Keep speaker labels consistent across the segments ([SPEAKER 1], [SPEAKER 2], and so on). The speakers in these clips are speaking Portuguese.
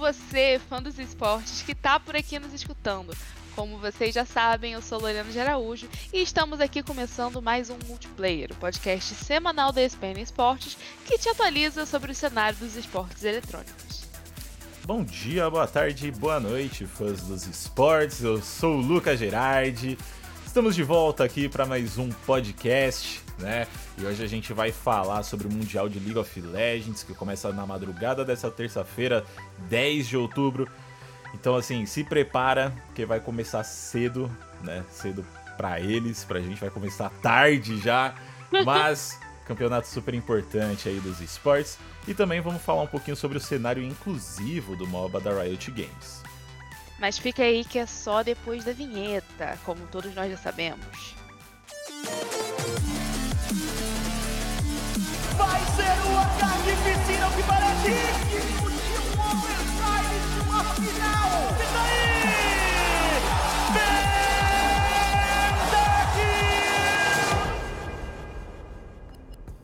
[SPEAKER 1] você, fã dos esportes, que tá por aqui nos escutando. Como vocês já sabem, eu sou Lorena de Araújo e estamos aqui começando mais um Multiplayer, o podcast semanal da ESPN Esportes que te atualiza sobre o cenário dos esportes eletrônicos.
[SPEAKER 2] Bom dia, boa tarde, boa noite, fãs dos esportes. Eu sou o Lucas Gerardi. Estamos de volta aqui para mais um podcast, né? E hoje a gente vai falar sobre o Mundial de League of Legends, que começa na madrugada dessa terça-feira, 10 de outubro. Então, assim, se prepara, que vai começar cedo, né? Cedo para eles, pra gente vai começar tarde já, mas campeonato super importante aí dos esportes. E também vamos falar um pouquinho sobre o cenário inclusivo do MOBA da Riot Games.
[SPEAKER 1] Mas fica aí que é só depois da vinheta, como todos nós já sabemos.
[SPEAKER 3] Que parece digno de um overtime de uma final! E daí?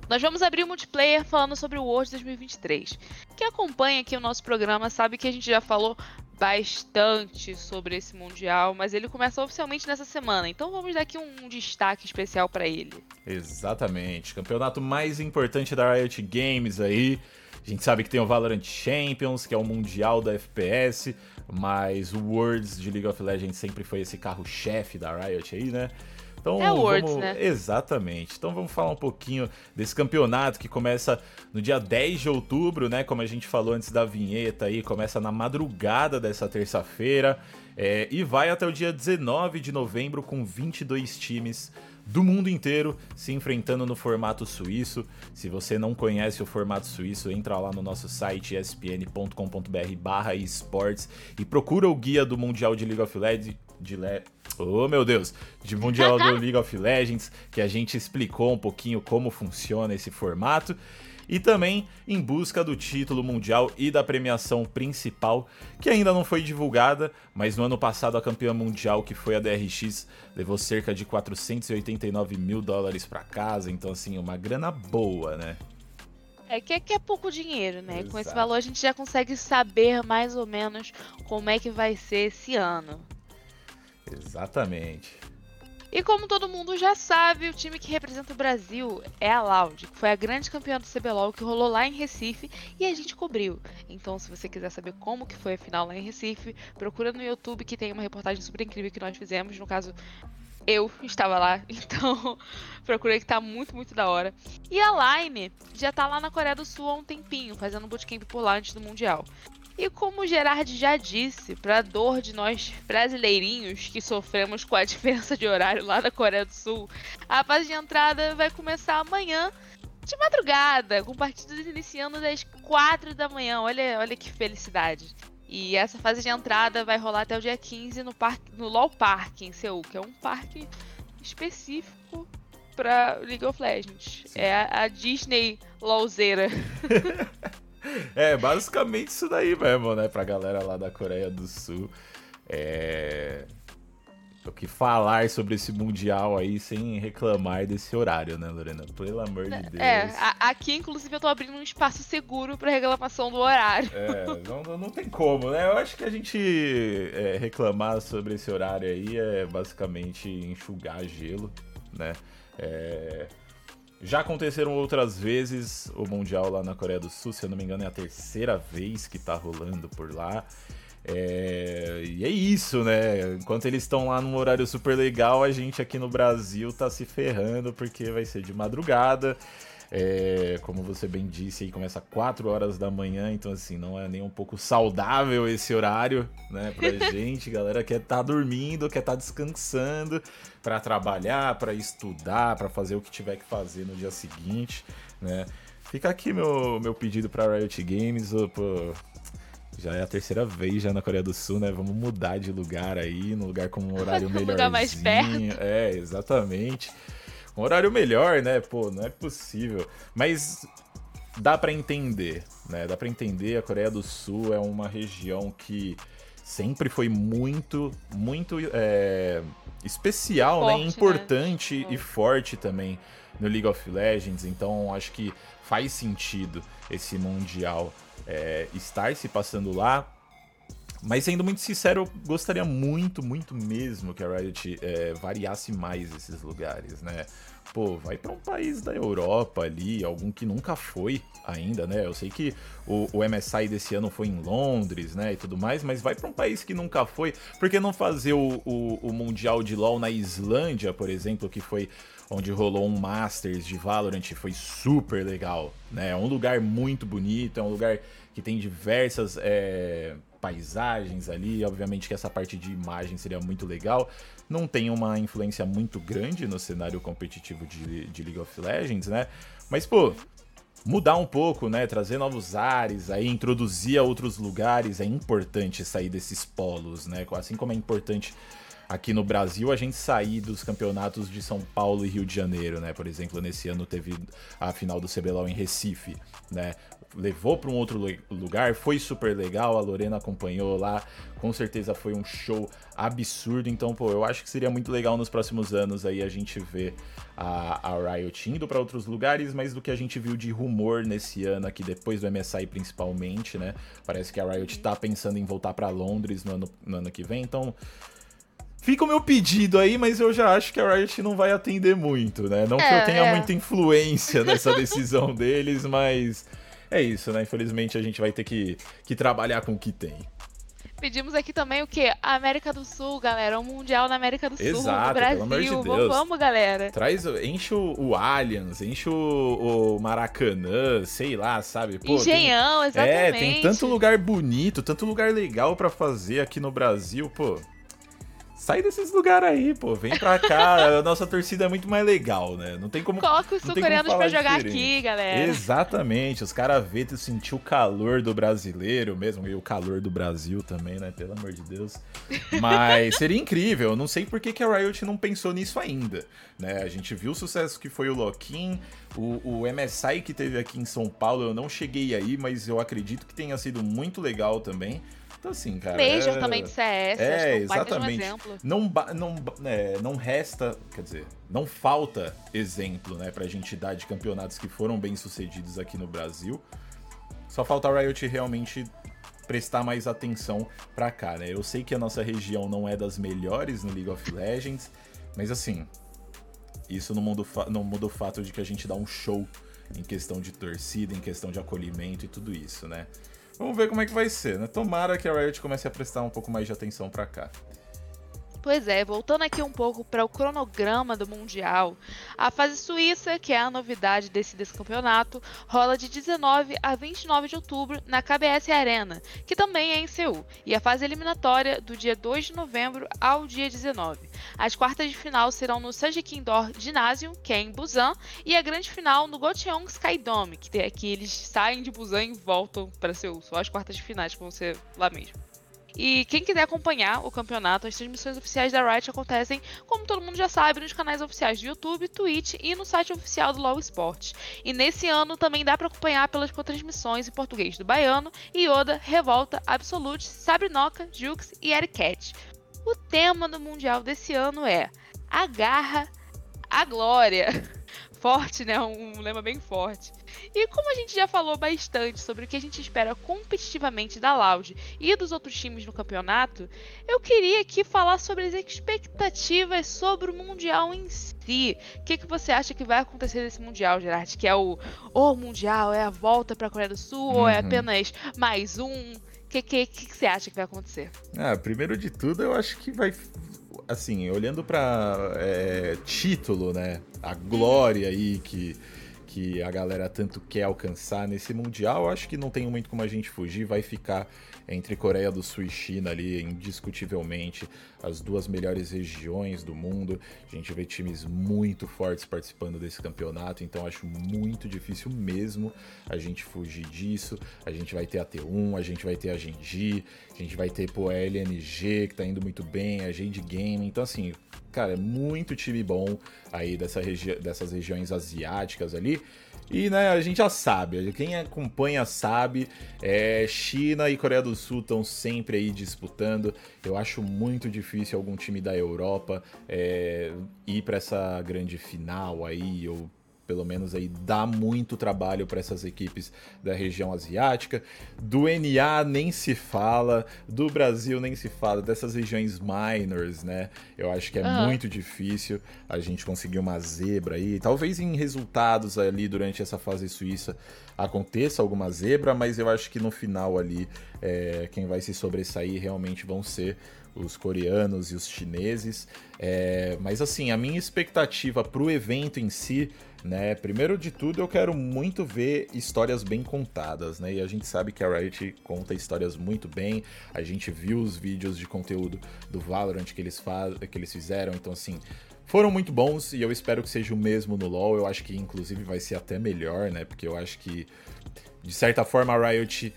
[SPEAKER 1] Nós vamos abrir o multiplayer falando sobre o World 2023. Quem acompanha aqui o nosso programa sabe que a gente já falou bastante sobre esse mundial, mas ele começa oficialmente nessa semana, então vamos dar aqui um destaque especial para ele.
[SPEAKER 2] Exatamente, campeonato mais importante da Riot Games aí. A gente sabe que tem o Valorant Champions, que é o mundial da FPS, mas o Worlds de League of Legends sempre foi esse carro-chefe da Riot aí, né?
[SPEAKER 1] Então, é Worlds, vamos... né?
[SPEAKER 2] Exatamente. Então vamos falar um pouquinho desse campeonato que começa no dia 10 de outubro, né? Como a gente falou antes da vinheta aí, começa na madrugada dessa terça-feira é, e vai até o dia 19 de novembro com 22 times do mundo inteiro se enfrentando no formato suíço. Se você não conhece o formato suíço, entra lá no nosso site espn.com.br esportes e procura o guia do Mundial de League of Legends. De Le... Oh meu Deus! De Mundial do League of Legends, que a gente explicou um pouquinho como funciona esse formato e também em busca do título mundial e da premiação principal, que ainda não foi divulgada, mas no ano passado a campeã mundial, que foi a DRX, levou cerca de 489 mil dólares para casa, então assim, uma grana boa, né?
[SPEAKER 1] É que, é que é pouco dinheiro, né? Exato. Com esse valor a gente já consegue saber mais ou menos como é que vai ser esse ano.
[SPEAKER 2] Exatamente.
[SPEAKER 1] E como todo mundo já sabe, o time que representa o Brasil é a Loud, que foi a grande campeã do CBLOL que rolou lá em Recife e a gente cobriu. Então, se você quiser saber como que foi a final lá em Recife, procura no YouTube que tem uma reportagem super incrível que nós fizemos. No caso, eu estava lá, então procurei que tá muito, muito da hora. E a Line já tá lá na Coreia do Sul há um tempinho, fazendo bootcamp por lá antes do Mundial. E como o Gerard já disse, para dor de nós brasileirinhos que sofremos com a diferença de horário lá na Coreia do Sul, a fase de entrada vai começar amanhã de madrugada, com partidas iniciando às 4 da manhã. Olha, olha que felicidade. E essa fase de entrada vai rolar até o dia 15 no, parque, no LoL Park, em Seul, que é um parque específico para League of Legends. Sim. É a, a Disney LOLzeira.
[SPEAKER 2] é, basicamente isso daí mesmo, né? Pra galera lá da Coreia do Sul. É. O que falar sobre esse Mundial aí sem reclamar desse horário, né, Lorena? Pelo amor de é, Deus.
[SPEAKER 1] É, aqui, inclusive, eu tô abrindo um espaço seguro pra reclamação do horário.
[SPEAKER 2] É, não, não tem como, né? Eu acho que a gente é, reclamar sobre esse horário aí é basicamente enxugar gelo, né? É já aconteceram outras vezes o Mundial lá na Coreia do Sul, se eu não me engano é a terceira vez que tá rolando por lá. É... E é isso, né? Enquanto eles estão lá num horário super legal, a gente aqui no Brasil tá se ferrando porque vai ser de madrugada. É, como você bem disse, aí começa 4 horas da manhã, então assim, não é nem um pouco saudável esse horário, né, pra gente. Galera quer estar tá dormindo, quer estar tá descansando para trabalhar, para estudar, para fazer o que tiver que fazer no dia seguinte, né? Fica aqui meu, meu pedido para Riot Games, pô, já é a terceira vez já na Coreia do Sul, né? Vamos mudar de lugar aí, num lugar com um horário melhorzinho. lugar mais perto. É, exatamente um horário melhor, né? Pô, não é possível. Mas dá para entender, né? Dá para entender. A Coreia do Sul é uma região que sempre foi muito, muito é, especial, né? forte, né? Importante né? e forte também no League of Legends. Então acho que faz sentido esse mundial é, estar se passando lá Mas sendo muito sincero, eu gostaria muito, muito mesmo que a Riot é, variasse mais esses lugares, né? Pô, vai para um país da Europa ali, algum que nunca foi ainda, né? Eu sei que o, o MSI desse ano foi em Londres, né? E tudo mais, mas vai para um país que nunca foi. Por que não fazer o, o, o Mundial de LoL na Islândia, por exemplo, que foi onde rolou um Masters de Valorant, foi super legal, né? É um lugar muito bonito, é um lugar que tem diversas é, paisagens ali. Obviamente que essa parte de imagem seria muito legal. Não tem uma influência muito grande no cenário competitivo de, de League of Legends, né? Mas, pô, mudar um pouco, né? Trazer novos ares, aí introduzir a outros lugares. É importante sair desses polos, né? Assim como é importante aqui no Brasil a gente sair dos campeonatos de São Paulo e Rio de Janeiro, né? Por exemplo, nesse ano teve a final do CBLOL em Recife, né? Levou para um outro lugar, foi super legal, a Lorena acompanhou lá, com certeza foi um show absurdo, então, pô, eu acho que seria muito legal nos próximos anos aí a gente ver a, a Riot indo para outros lugares, mas do que a gente viu de rumor nesse ano aqui, depois do MSI principalmente, né, parece que a Riot tá pensando em voltar para Londres no ano, no ano que vem, então... Fica o meu pedido aí, mas eu já acho que a Riot não vai atender muito, né? Não é, que eu tenha é. muita influência nessa decisão deles, mas é isso, né? Infelizmente a gente vai ter que, que trabalhar com o que tem.
[SPEAKER 1] Pedimos aqui também o quê? A América do Sul, galera. Um Mundial na América do Sul,
[SPEAKER 2] Exato,
[SPEAKER 1] no Brasil.
[SPEAKER 2] Pelo amor de Deus.
[SPEAKER 1] Vamos, galera.
[SPEAKER 2] Traz, enche o, o Allianz, enche o, o, Maracanã, sei lá, sabe?
[SPEAKER 1] Pô, Engenhão,
[SPEAKER 2] tem,
[SPEAKER 1] exatamente.
[SPEAKER 2] É, tem tanto lugar bonito, tanto lugar legal para fazer aqui no Brasil, pô. Sai desses lugares aí, pô. Vem pra cá. a nossa torcida é muito mais legal, né? Não tem como.
[SPEAKER 1] Coloca os sul-coreanos pra jogar diferente. aqui, galera.
[SPEAKER 2] Exatamente. Os caras vê sentir o calor do brasileiro mesmo. E o calor do Brasil também, né? Pelo amor de Deus. Mas seria incrível. Eu não sei por que, que a Riot não pensou nisso ainda. Né? A gente viu o sucesso que foi o Loquin, o, o MSI que teve aqui em São Paulo. Eu não cheguei aí, mas eu acredito que tenha sido muito legal também. Então, assim, cara.
[SPEAKER 1] Major é... também de CS,
[SPEAKER 2] é, acho que é exatamente. Um exemplo. Não, não, é, não resta, quer dizer, não falta exemplo, né, pra gente dar de campeonatos que foram bem sucedidos aqui no Brasil. Só falta a Riot realmente prestar mais atenção pra cá, né? Eu sei que a nossa região não é das melhores no League of Legends, mas assim, isso não muda, não muda o fato de que a gente dá um show em questão de torcida, em questão de acolhimento e tudo isso, né? Vamos ver como é que vai ser, né? Tomara que a Riot comece a prestar um pouco mais de atenção para cá.
[SPEAKER 1] Pois é, voltando aqui um pouco para o cronograma do Mundial, a fase suíça, que é a novidade desse, desse campeonato, rola de 19 a 29 de outubro na KBS Arena, que também é em Seul, e a fase eliminatória do dia 2 de novembro ao dia 19. As quartas de final serão no Sanjikin Indoor Gymnasium, que é em Busan, e a grande final no Gocheon Skydome, que, é, que eles saem de Busan e voltam para Seul. Só as quartas de finais vão ser lá mesmo. E quem quiser acompanhar o campeonato, as transmissões oficiais da Riot acontecem, como todo mundo já sabe, nos canais oficiais do YouTube, Twitch e no site oficial do LoL Sports. E nesse ano também dá para acompanhar pelas transmissões em português do Baiano, Yoda, Revolta, Absolute, Sabrinoca, Jux e Ericat. O tema do Mundial desse ano é A Garra, a Glória. Forte, né? Um lema bem forte. E como a gente já falou bastante sobre o que a gente espera competitivamente da Loud e dos outros times no campeonato, eu queria aqui falar sobre as expectativas sobre o Mundial em si. O que, que você acha que vai acontecer nesse Mundial, Gerard? Que é o, o Mundial, é a volta para a Coreia do Sul uhum. ou é uhum. apenas mais um? O que, que, que, que você acha que vai acontecer?
[SPEAKER 2] Ah, primeiro de tudo, eu acho que vai assim, olhando para é, título, né? A glória aí que que a galera tanto quer alcançar nesse Mundial, acho que não tem muito como a gente fugir, vai ficar entre Coreia do Sul e China ali, indiscutivelmente, as duas melhores regiões do mundo. A gente vê times muito fortes participando desse campeonato, então acho muito difícil mesmo a gente fugir disso. A gente vai ter a T1, a gente vai ter a Genji, a gente vai ter pô, a LNG, que tá indo muito bem, a Jade Game, então assim, cara, é muito time bom aí dessa regi dessas regiões asiáticas ali. E né, a gente já sabe, quem acompanha sabe, é, China e Coreia do Sul estão sempre aí disputando. Eu acho muito difícil algum time da Europa é, ir para essa grande final aí, ou pelo menos aí dá muito trabalho para essas equipes da região asiática. Do NA nem se fala, do Brasil nem se fala, dessas regiões minors, né? Eu acho que é uhum. muito difícil a gente conseguir uma zebra aí. Talvez em resultados ali durante essa fase suíça aconteça alguma zebra, mas eu acho que no final ali é, quem vai se sobressair realmente vão ser os coreanos e os chineses. É, mas assim, a minha expectativa para o evento em si, né? Primeiro de tudo, eu quero muito ver histórias bem contadas, né? E a gente sabe que a Riot conta histórias muito bem. A gente viu os vídeos de conteúdo do Valorant que eles, que eles fizeram, então assim. Foram muito bons e eu espero que seja o mesmo no LoL. Eu acho que inclusive vai ser até melhor, né? Porque eu acho que de certa forma a Riot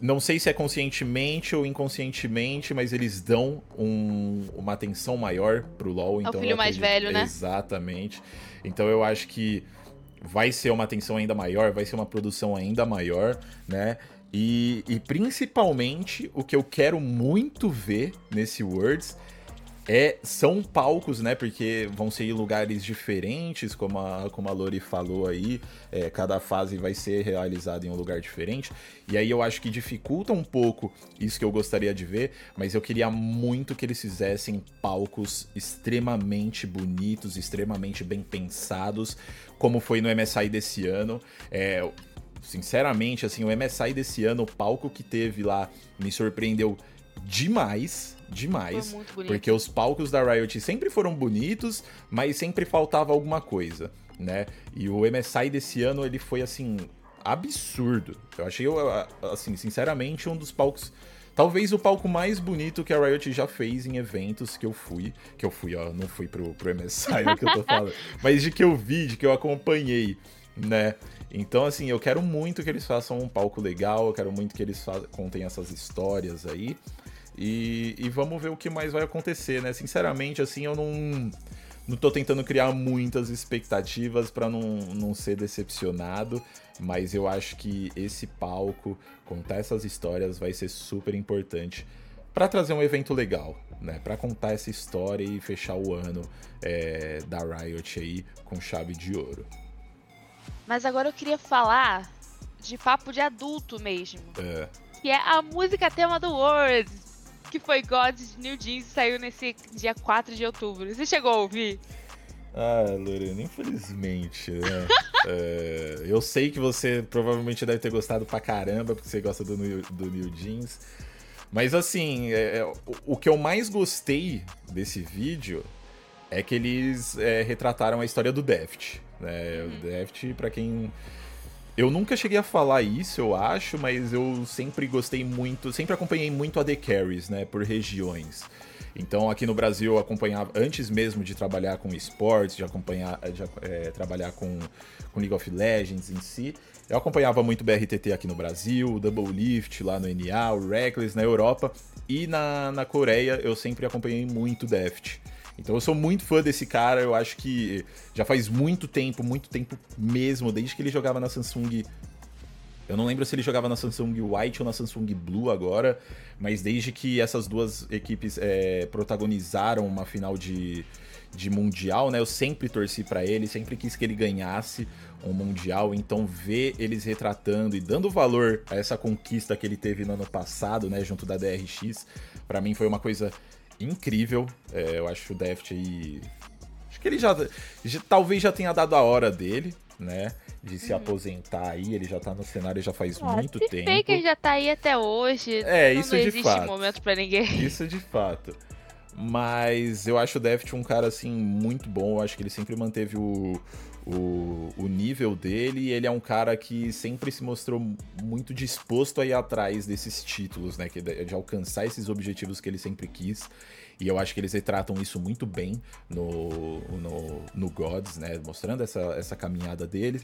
[SPEAKER 2] não sei se é conscientemente ou inconscientemente, mas eles dão um, uma atenção maior pro LoL.
[SPEAKER 1] Então é o filho mais velho, né?
[SPEAKER 2] Exatamente. Então eu acho que vai ser uma atenção ainda maior, vai ser uma produção ainda maior, né? E, e principalmente o que eu quero muito ver nesse Worlds é, são palcos, né? Porque vão ser lugares diferentes, como a, como a Lori falou aí. É, cada fase vai ser realizada em um lugar diferente. E aí eu acho que dificulta um pouco isso que eu gostaria de ver. Mas eu queria muito que eles fizessem palcos extremamente bonitos, extremamente bem pensados, como foi no MSI desse ano. É, sinceramente, assim, o MSI desse ano, o palco que teve lá me surpreendeu demais, demais, porque os palcos da Riot sempre foram bonitos, mas sempre faltava alguma coisa, né? E o MSI desse ano ele foi assim absurdo. Eu achei assim, sinceramente, um dos palcos Talvez o palco mais bonito que a Riot já fez em eventos que eu fui. Que eu fui, ó, não fui pro, pro MSI, é que eu tô falando. mas de que eu vi, de que eu acompanhei, né? Então, assim, eu quero muito que eles façam um palco legal, eu quero muito que eles contem essas histórias aí. E, e, vamos ver o que mais vai acontecer, né? Sinceramente, assim, eu não, não tô tentando criar muitas expectativas para não, não ser decepcionado, mas eu acho que esse palco, contar essas histórias, vai ser super importante para trazer um evento legal, né? Para contar essa história e fechar o ano é, da Riot aí com chave de ouro.
[SPEAKER 1] Mas agora eu queria falar de papo de adulto mesmo. É. Que é a música tema do Words que foi God de New Jeans e saiu nesse dia 4 de outubro. Você chegou a ouvir?
[SPEAKER 2] Ah, Lorena, infelizmente, né? é, eu sei que você provavelmente deve ter gostado pra caramba, porque você gosta do, do New Jeans. Mas assim, é, é, o, o, que eu mais gostei desse vídeo é que eles é, retrataram a história do Deft. Né? Uhum. O Deft, pra quem eu nunca cheguei a falar isso, eu acho, mas eu sempre gostei muito, sempre acompanhei muito a The Carries, né, por regiões. Então aqui no Brasil eu acompanhava, antes mesmo de trabalhar com esportes, de acompanhar, de é, trabalhar com, com League of Legends em si, eu acompanhava muito o BRTT aqui no Brasil, o Double Lift lá no NA, o Reckless na Europa, e na, na Coreia eu sempre acompanhei muito Deft. Então eu sou muito fã desse cara, eu acho que já faz muito tempo, muito tempo mesmo, desde que ele jogava na Samsung. Eu não lembro se ele jogava na Samsung White ou na Samsung Blue agora, mas desde que essas duas equipes é, protagonizaram uma final de, de Mundial, né? Eu sempre torci para ele, sempre quis que ele ganhasse um Mundial. Então, ver eles retratando e dando valor a essa conquista que ele teve no ano passado, né? Junto da DRX, para mim foi uma coisa incrível. É, eu acho o Deft aí. Acho que ele já, já, Talvez já tenha dado a hora dele, né? De se hum. aposentar aí. Ele já tá no cenário já faz ah, muito se tempo.
[SPEAKER 1] que ele já tá aí até hoje.
[SPEAKER 2] É, isso
[SPEAKER 1] não
[SPEAKER 2] de
[SPEAKER 1] existe
[SPEAKER 2] fato.
[SPEAKER 1] momento para ninguém.
[SPEAKER 2] Isso de fato. Mas eu acho o Deft um cara assim muito bom. Eu acho que ele sempre manteve o, o, o nível dele. Ele é um cara que sempre se mostrou muito disposto a ir atrás desses títulos, né? Que de alcançar esses objetivos que ele sempre quis. E eu acho que eles retratam isso muito bem no, no, no Gods, né? Mostrando essa, essa caminhada dele.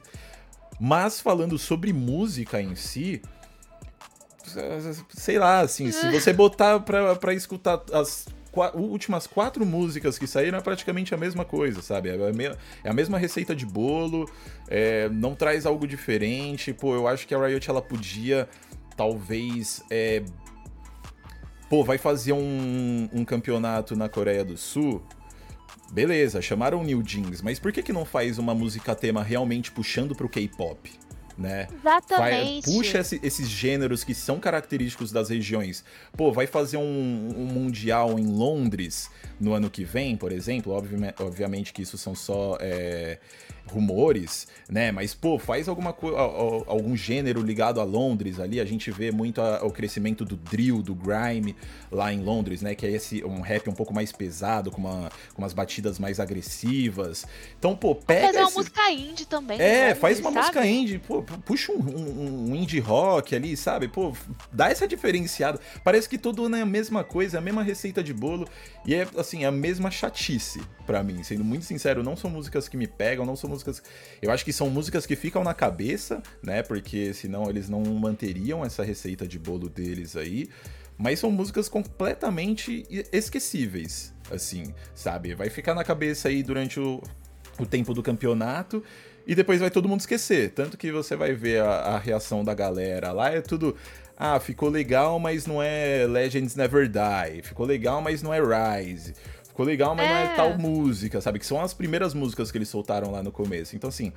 [SPEAKER 2] Mas falando sobre música em si, sei lá, assim, se você botar pra, pra escutar as últimas quatro músicas que saíram é praticamente a mesma coisa, sabe? É a, me é a mesma receita de bolo, é, não traz algo diferente. Pô, eu acho que a Riot ela podia, talvez. É... Pô, vai fazer um, um campeonato na Coreia do Sul beleza, chamaram New Jeans, mas por que que não faz uma música tema realmente puxando pro K-pop? Né?
[SPEAKER 1] Exatamente.
[SPEAKER 2] Vai, puxa esse, esses gêneros que são característicos das regiões. Pô, vai fazer um, um, mundial em Londres no ano que vem, por exemplo. Obvi obviamente que isso são só é, rumores, né? Mas, pô, faz alguma coisa, algum gênero ligado a Londres ali. A gente vê muito a, o crescimento do drill, do grime lá em Londres, né? Que é esse um rap um pouco mais pesado, com, uma, com umas batidas mais agressivas. Então, pô, pega.
[SPEAKER 1] Fazer
[SPEAKER 2] esse...
[SPEAKER 1] uma música indie também.
[SPEAKER 2] É, Londres, faz uma sabe? música indie, pô, puxa um, um, um, indie rock ali, sabe? Pô, dá essa diferenciada. Parece que tudo é a mesma coisa, a mesma receita de bolo. E é, assim, a mesma chatice para mim. Sendo muito sincero, não são músicas que me pegam, não são músicas. Eu acho que são músicas que ficam na cabeça, né? Porque senão eles não manteriam essa receita de bolo deles aí. Mas são músicas completamente esquecíveis, assim, sabe? Vai ficar na cabeça aí durante o, o tempo do campeonato e depois vai todo mundo esquecer. Tanto que você vai ver a, a reação da galera lá, é tudo. Ah, ficou legal, mas não é Legends Never Die. Ficou legal, mas não é Rise. Ficou legal, mas é. não é tal música, sabe? Que são as primeiras músicas que eles soltaram lá no começo. Então, assim,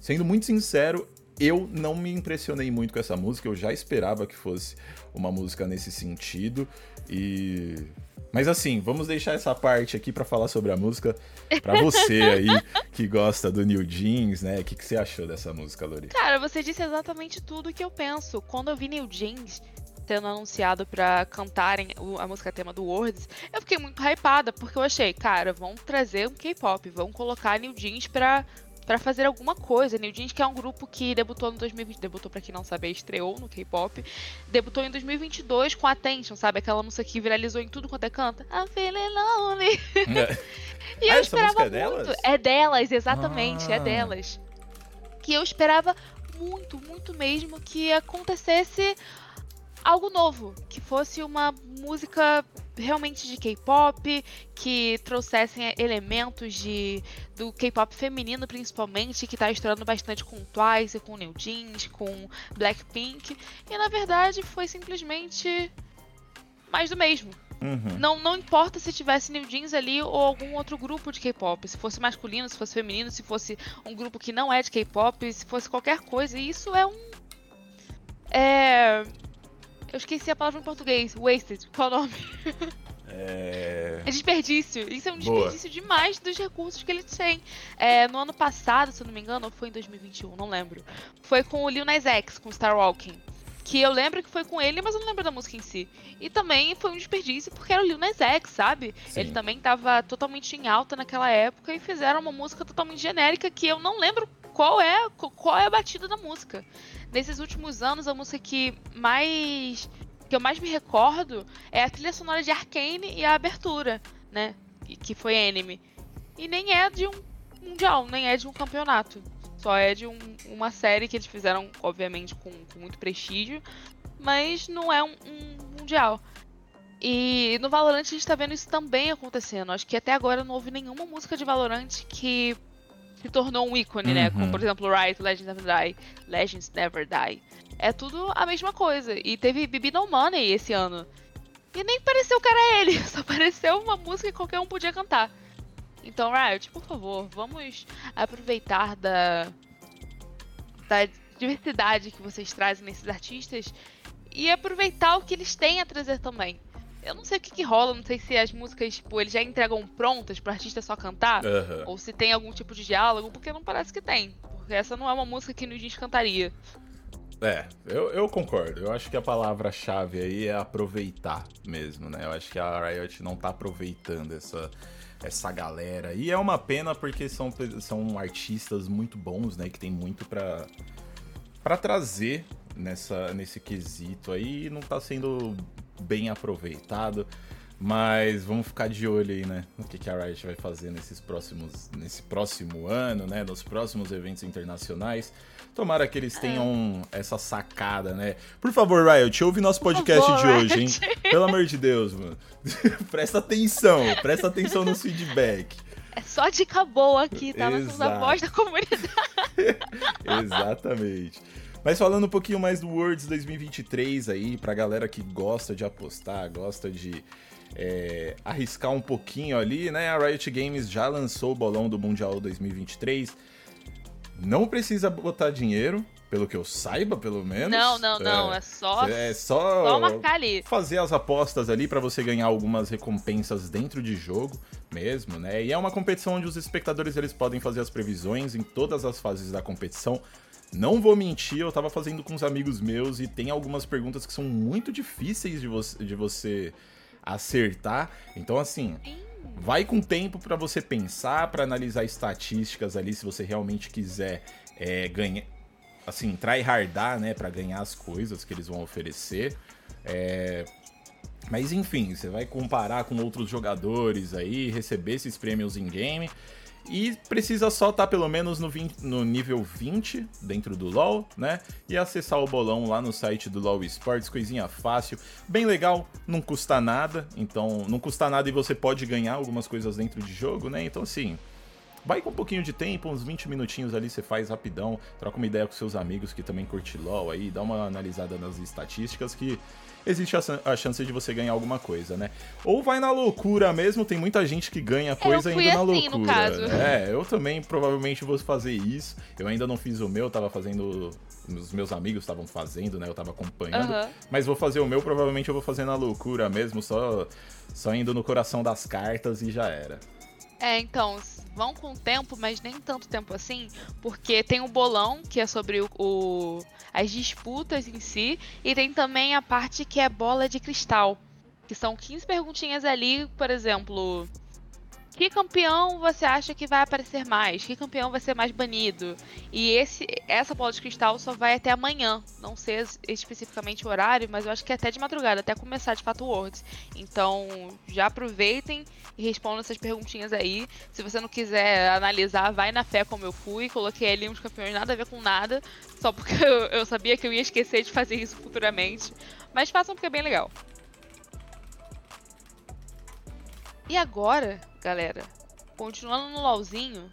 [SPEAKER 2] sendo muito sincero, eu não me impressionei muito com essa música. Eu já esperava que fosse uma música nesse sentido. E. Mas assim, vamos deixar essa parte aqui para falar sobre a música para você aí que gosta do New Jeans, né? O que, que você achou dessa música, Lori?
[SPEAKER 1] Cara, você disse exatamente tudo o que eu penso. Quando eu vi New Jeans, tendo anunciado para cantarem a música tema do Words, eu fiquei muito hypada, porque eu achei, cara, vão trazer um K-pop, vão colocar New Jeans pra, pra fazer alguma coisa. New Jeans, que é um grupo que debutou no 2020, debutou pra quem não sabe, estreou no K-pop, debutou em 2022 com Attention, sabe? Aquela música que viralizou em tudo quanto é canta. I'm feeling lonely. É. e ah, eu esperava é muito. Delas? É delas, exatamente, é ah. é delas. Que eu esperava muito, muito mesmo que acontecesse algo novo, que fosse uma música realmente de K-pop, que trouxessem elementos de do K-pop feminino principalmente, que tá estourando bastante com Twice, com New Jeans, com Blackpink, e na verdade foi simplesmente mais do mesmo. Uhum. Não, não importa se tivesse New Jeans ali ou algum outro grupo de K-pop, se fosse masculino, se fosse feminino, se fosse um grupo que não é de K-pop, se fosse qualquer coisa, e isso é um é eu esqueci a palavra em português. Wasted. Qual o nome? É... é desperdício. Isso é um desperdício Boa. demais dos recursos que eles têm. É, no ano passado, se eu não me engano, ou foi em 2021, não lembro. Foi com o Lil Nas X, com Star Walking. Que eu lembro que foi com ele, mas eu não lembro da música em si. E também foi um desperdício porque era o Lil Nas X, sabe? Sim. Ele também tava totalmente em alta naquela época e fizeram uma música totalmente genérica que eu não lembro qual é, qual é a batida da música nesses últimos anos, a música que mais. que eu mais me recordo é a trilha sonora de Arcane e a abertura, né? Que foi anime. E nem é de um mundial, nem é de um campeonato. Só é de um, uma série que eles fizeram, obviamente, com, com muito prestígio, mas não é um, um mundial. E no Valorant a gente tá vendo isso também acontecendo. Acho que até agora não houve nenhuma música de Valorant que se tornou um ícone, uhum. né? Como, por uhum. exemplo, Riot, Legends Never Die, Legends Never Die. É tudo a mesma coisa. E teve Bibi No Money esse ano. E nem pareceu que era ele, só pareceu uma música que qualquer um podia cantar. Então, Riot, por favor, vamos aproveitar da, da diversidade que vocês trazem nesses artistas e aproveitar o que eles têm a trazer também. Eu não sei o que, que rola, não sei se as músicas, tipo, eles já entregam prontas pro artista só cantar, uhum. ou se tem algum tipo de diálogo, porque não parece que tem. Porque essa não é uma música que a gente cantaria.
[SPEAKER 2] É, eu, eu concordo. Eu acho que a palavra-chave aí é aproveitar mesmo, né? Eu acho que a Riot não tá aproveitando essa, essa galera. E é uma pena porque são, são artistas muito bons, né? Que tem muito pra, pra trazer nessa, nesse quesito aí e não tá sendo bem aproveitado. Mas vamos ficar de olho aí, né? No que, que a Riot vai fazer nesses próximos, nesse próximo ano, né? Nos próximos eventos internacionais. Tomara que eles tenham é. essa sacada, né? Por favor, Riot, ouve nosso podcast favor, de hoje, hein? Pelo amor de Deus, mano. presta atenção, presta atenção no feedback.
[SPEAKER 1] É só dica boa aqui, tá? Nós somos a voz da comunidade.
[SPEAKER 2] Exatamente. Mas falando um pouquinho mais do Worlds 2023 aí, pra galera que gosta de apostar, gosta de, é, arriscar um pouquinho ali, né? A Riot Games já lançou o bolão do Mundial 2023. Não precisa botar dinheiro, pelo que eu saiba, pelo menos.
[SPEAKER 1] Não, não, não. É, só,
[SPEAKER 2] é só,
[SPEAKER 1] só marcar ali.
[SPEAKER 2] fazer as apostas ali para você ganhar algumas recompensas dentro de jogo mesmo, né? E é uma competição onde os espectadores eles podem fazer as previsões em todas as fases da competição. Não vou mentir, eu tava fazendo com uns amigos meus e tem algumas perguntas que são muito difíceis de você, de você acertar. Então, assim, vai com tempo para você pensar, para analisar estatísticas ali, se você realmente quiser é, ganhar, assim, tryhardar, né, para ganhar as coisas que eles vão oferecer. É... Mas enfim, você vai comparar com outros jogadores aí, receber esses prêmios em game. E precisa só estar tá pelo menos no, 20, no, nível 20 dentro do LoL, né? E acessar o bolão lá no site do LoL Esports, coisinha fácil, bem legal, não custa nada. Então, não custa nada e você pode ganhar algumas coisas dentro de jogo, né? Então, assim, Vai com um pouquinho de tempo, uns 20 minutinhos ali você faz rapidão, troca uma ideia com seus amigos que também curte LoL aí, dá uma analisada nas estatísticas que existe a, chance de você ganhar alguma coisa, né? Ou vai na loucura mesmo, tem muita gente que ganha coisa ainda na assim, loucura. É, eu também provavelmente vou fazer isso. Eu ainda não fiz o meu, tava fazendo. Os meus amigos estavam fazendo, né? Eu tava acompanhando. Uhum. Mas vou fazer o meu, provavelmente eu vou fazer na loucura mesmo, só, só indo no coração das cartas e já era.
[SPEAKER 1] É, então, vão com tempo, mas nem tanto tempo assim, porque tem o bolão, que é sobre o, o, as disputas em si, e tem também a parte que é bola de cristal, que são 15 perguntinhas ali, por exemplo, que campeão você acha que vai aparecer mais? Que campeão vai ser mais banido? E esse, essa bola de cristal só vai até amanhã. Não sei especificamente o horário, mas eu acho que é até de madrugada, até começar de fato o Worlds. Então já aproveitem e respondam essas perguntinhas aí. Se você não quiser analisar, vai na fé como eu fui. Coloquei ali uns campeões nada a ver com nada, só porque eu, eu sabia que eu ia esquecer de fazer isso futuramente. Mas façam porque é bem legal. E agora, galera, continuando no LOLzinho,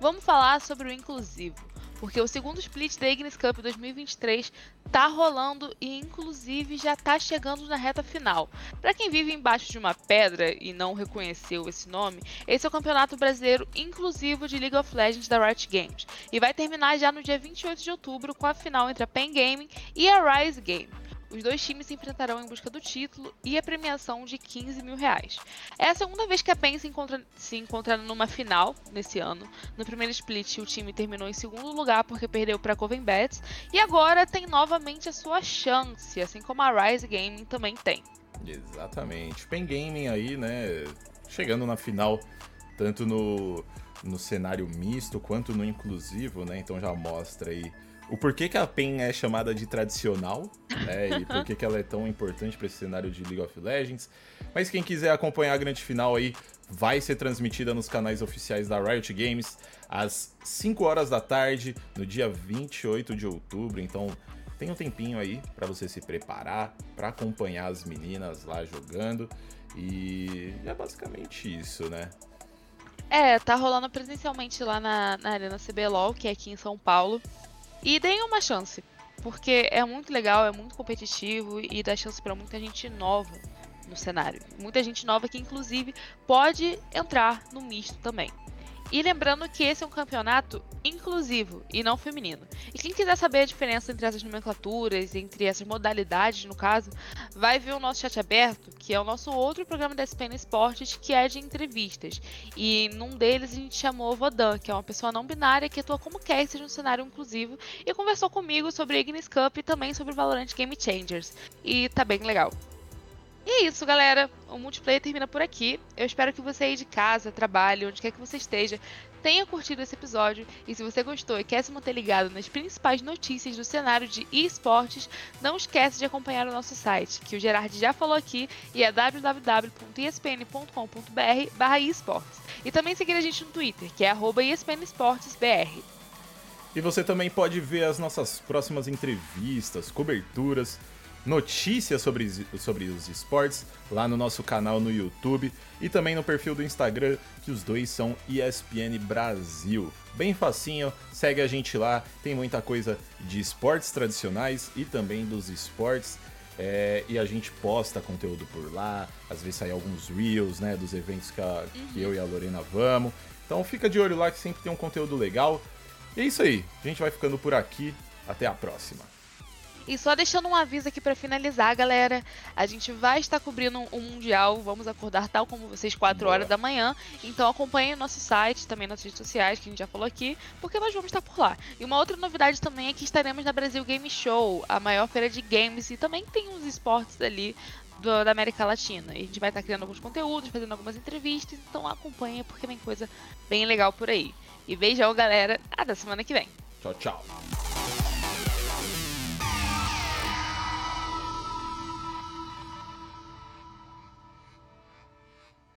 [SPEAKER 1] vamos falar sobre o inclusivo. Porque o segundo split da Ignis Cup 2023 tá rolando e inclusive já tá chegando na reta final. Para quem vive embaixo de uma pedra e não reconheceu esse nome, esse é o Campeonato Brasileiro Inclusivo de League of Legends da Riot Games e vai terminar já no dia 28 de outubro com a final entre a Pen Gaming e a Rise Game. Os dois times se enfrentarão em busca do título e a premiação de 15 mil reais. É a segunda vez que a PEN se encontra, se encontra numa final nesse ano. No primeiro split, o time terminou em segundo lugar porque perdeu para Coven Bets e agora tem novamente a sua chance, assim como a Rise Gaming também tem.
[SPEAKER 2] Exatamente. Pen Gaming aí, né, chegando na final tanto no, no cenário misto quanto no inclusivo, né? Então já mostra aí o porquê que a PEN é chamada de tradicional, né? E por que ela é tão importante para esse cenário de League of Legends. Mas quem quiser acompanhar a grande final aí, vai ser transmitida nos canais oficiais da Riot Games às 5 horas da tarde, no dia 28 de outubro. Então, tem um tempinho aí para você se preparar, para acompanhar as meninas lá jogando. E é basicamente isso, né?
[SPEAKER 1] É, tá rolando presencialmente lá na, na Arena CBLOL, que é aqui em São Paulo. E deem uma chance, porque é muito legal, é muito competitivo e dá chance para muita gente nova no cenário. Muita gente nova que, inclusive, pode entrar no misto também. E lembrando que esse é um campeonato inclusivo e não feminino. E quem quiser saber a diferença entre essas nomenclaturas, entre essas modalidades, no caso, vai ver o nosso chat aberto, que é o nosso outro programa da SPN Esportes, que é de entrevistas. E num deles a gente chamou o Vodan, que é uma pessoa não binária que atua como caster no cenário inclusivo, e conversou comigo sobre Ignis Cup e também sobre Valorant Game Changers. E tá bem legal. E é isso, galera. O multiplayer termina por aqui. Eu espero que você aí de casa, trabalhe, onde quer que você esteja, tenha curtido esse episódio. E se você gostou e quer se manter ligado nas principais notícias do cenário de esportes, não esquece de acompanhar o nosso site, que o Gerard já falou aqui, e é www.espn.com.br esportes. E também seguir a gente no Twitter, que é espnesportesbr.
[SPEAKER 2] E você também pode ver as nossas próximas entrevistas, coberturas notícias sobre, sobre os esportes lá no nosso canal no YouTube e também no perfil do Instagram, que os dois são ESPN Brasil. Bem facinho, segue a gente lá, tem muita coisa de esportes tradicionais e também dos esportes É, e a gente posta conteúdo por lá, às vezes sai alguns reels, né, dos eventos que, a, que eu e a Lorena vamos. Então fica de olho lá que sempre tem um conteúdo legal. E é isso aí, a gente vai ficando por aqui. Até a próxima.
[SPEAKER 1] E só deixando um aviso aqui para finalizar, galera. A gente vai estar cobrindo o um Mundial. Vamos acordar tal como vocês, 4 horas da manhã. Então acompanhe o nosso site, também nas redes sociais, que a gente já falou aqui, porque nós vamos estar por lá. E uma outra novidade também é que estaremos na Brasil Game Show, a maior feira de games, e também tem uns esportes ali do, da América Latina. E a gente vai estar criando alguns conteúdos, fazendo algumas entrevistas, então acompanhe porque vem coisa bem legal por aí. E beijão, galera. Até semana que vem.
[SPEAKER 2] Tchau, tchau.